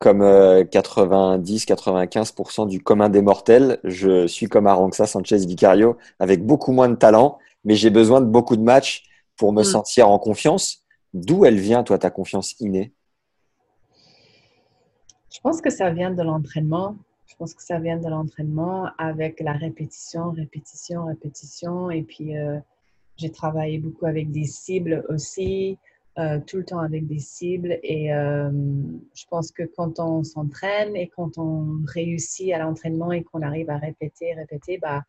Comme 90-95% du commun des mortels, je suis comme Aranxa Sanchez Vicario avec beaucoup moins de talent, mais j'ai besoin de beaucoup de matchs pour me Mm. sentir en confiance. D'où elle vient, toi, ta confiance innée? Je pense que ça vient de l'entraînement. Je pense que ça vient de l'entraînement avec la répétition, répétition, répétition. Et puis, euh, j'ai travaillé beaucoup avec des cibles aussi, euh, tout le temps avec des cibles. Et euh, je pense que quand on s'entraîne et quand on réussit à l'entraînement et qu'on arrive à répéter, répéter, bah,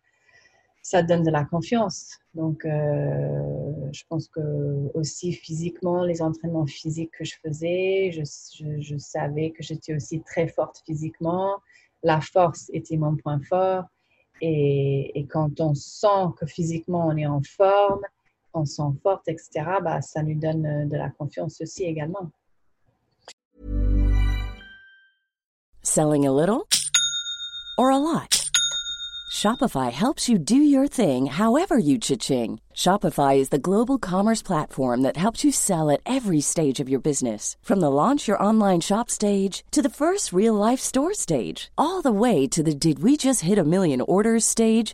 ça donne de la confiance. Donc, euh, je pense que aussi physiquement, les entraînements physiques que je faisais, je, savais que j'étais aussi très forte physiquement. La force était mon point fort. Et quand on sent que physiquement on est en forme, on se sent forte, etc., bah, ça nous donne euh, de la confiance aussi également. Selling a little or a lot? Shopify helps you do your thing however you cha-ching. Shopify is the global commerce platform that helps you sell at every stage of your business. From the launch your online shop stage to the first real life store stage, all the way to the did we just hit a million orders stage.